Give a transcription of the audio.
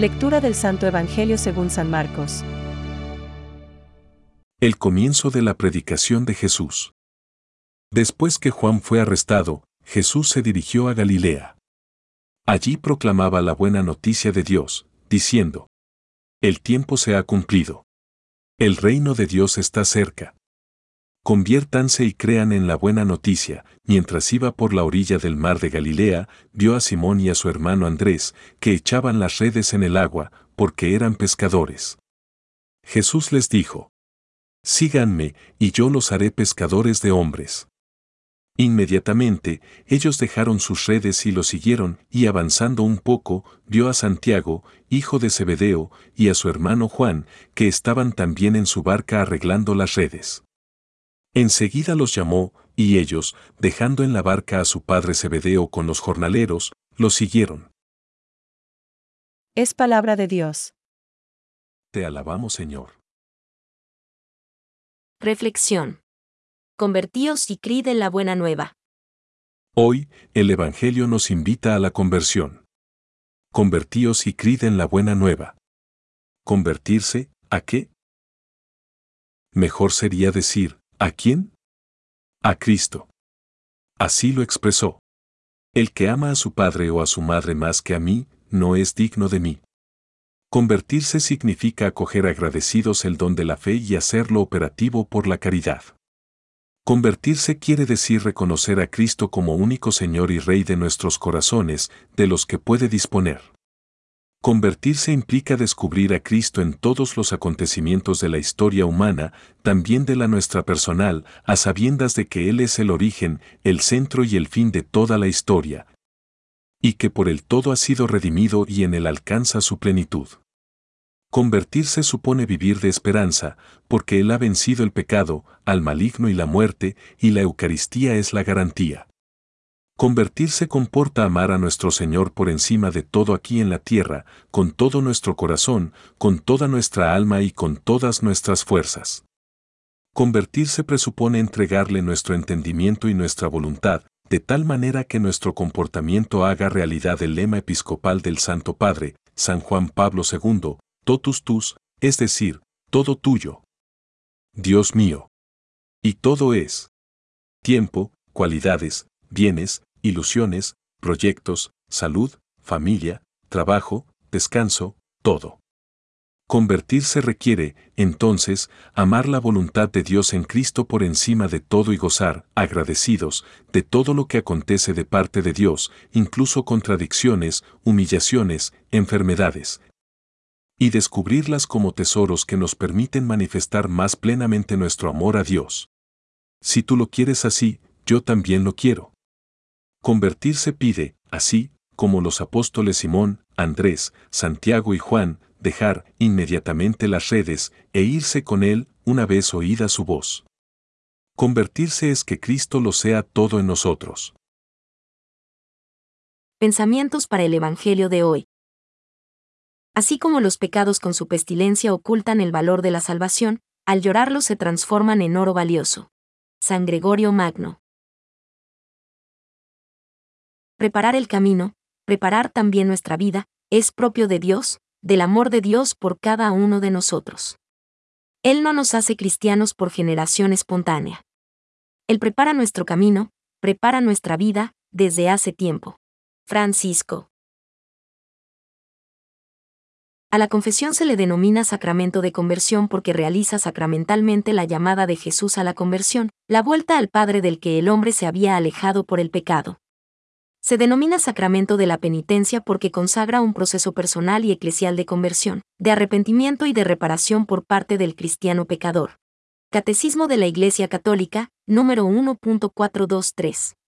Lectura del Santo Evangelio según San Marcos. El comienzo de la predicación de Jesús. Después que Juan fue arrestado, Jesús se dirigió a Galilea. Allí proclamaba la buena noticia de Dios, diciendo, El tiempo se ha cumplido. El reino de Dios está cerca. Conviértanse y crean en la buena noticia. Mientras iba por la orilla del mar de Galilea, vio a Simón y a su hermano Andrés, que echaban las redes en el agua, porque eran pescadores. Jesús les dijo, Síganme, y yo los haré pescadores de hombres. Inmediatamente, ellos dejaron sus redes y lo siguieron, y avanzando un poco, vio a Santiago, hijo de Zebedeo, y a su hermano Juan, que estaban también en su barca arreglando las redes. Enseguida los llamó, y ellos, dejando en la barca a su padre Zebedeo con los jornaleros, los siguieron. Es palabra de Dios. Te alabamos, Señor. Reflexión. Convertíos y crid en la buena nueva. Hoy, el Evangelio nos invita a la conversión. Convertíos y crid en la buena nueva. ¿Convertirse, a qué? Mejor sería decir, ¿A quién? A Cristo. Así lo expresó. El que ama a su padre o a su madre más que a mí, no es digno de mí. Convertirse significa acoger agradecidos el don de la fe y hacerlo operativo por la caridad. Convertirse quiere decir reconocer a Cristo como único Señor y Rey de nuestros corazones, de los que puede disponer. Convertirse implica descubrir a Cristo en todos los acontecimientos de la historia humana, también de la nuestra personal, a sabiendas de que Él es el origen, el centro y el fin de toda la historia, y que por el todo ha sido redimido y en Él alcanza su plenitud. Convertirse supone vivir de esperanza, porque Él ha vencido el pecado, al maligno y la muerte, y la Eucaristía es la garantía. Convertirse comporta amar a nuestro Señor por encima de todo aquí en la tierra, con todo nuestro corazón, con toda nuestra alma y con todas nuestras fuerzas. Convertirse presupone entregarle nuestro entendimiento y nuestra voluntad, de tal manera que nuestro comportamiento haga realidad el lema episcopal del Santo Padre, San Juan Pablo II, totus tus, es decir, todo tuyo. Dios mío. Y todo es tiempo, cualidades, bienes, ilusiones, proyectos, salud, familia, trabajo, descanso, todo. Convertirse requiere, entonces, amar la voluntad de Dios en Cristo por encima de todo y gozar, agradecidos, de todo lo que acontece de parte de Dios, incluso contradicciones, humillaciones, enfermedades, y descubrirlas como tesoros que nos permiten manifestar más plenamente nuestro amor a Dios. Si tú lo quieres así, yo también lo quiero. Convertirse pide, así, como los apóstoles Simón, Andrés, Santiago y Juan, dejar inmediatamente las redes e irse con él una vez oída su voz. Convertirse es que Cristo lo sea todo en nosotros. Pensamientos para el Evangelio de hoy. Así como los pecados con su pestilencia ocultan el valor de la salvación, al llorarlos se transforman en oro valioso. San Gregorio Magno. Preparar el camino, preparar también nuestra vida, es propio de Dios, del amor de Dios por cada uno de nosotros. Él no nos hace cristianos por generación espontánea. Él prepara nuestro camino, prepara nuestra vida, desde hace tiempo. Francisco. A la confesión se le denomina sacramento de conversión porque realiza sacramentalmente la llamada de Jesús a la conversión, la vuelta al Padre del que el hombre se había alejado por el pecado. Se denomina sacramento de la penitencia porque consagra un proceso personal y eclesial de conversión, de arrepentimiento y de reparación por parte del cristiano pecador. Catecismo de la Iglesia Católica, número 1.423.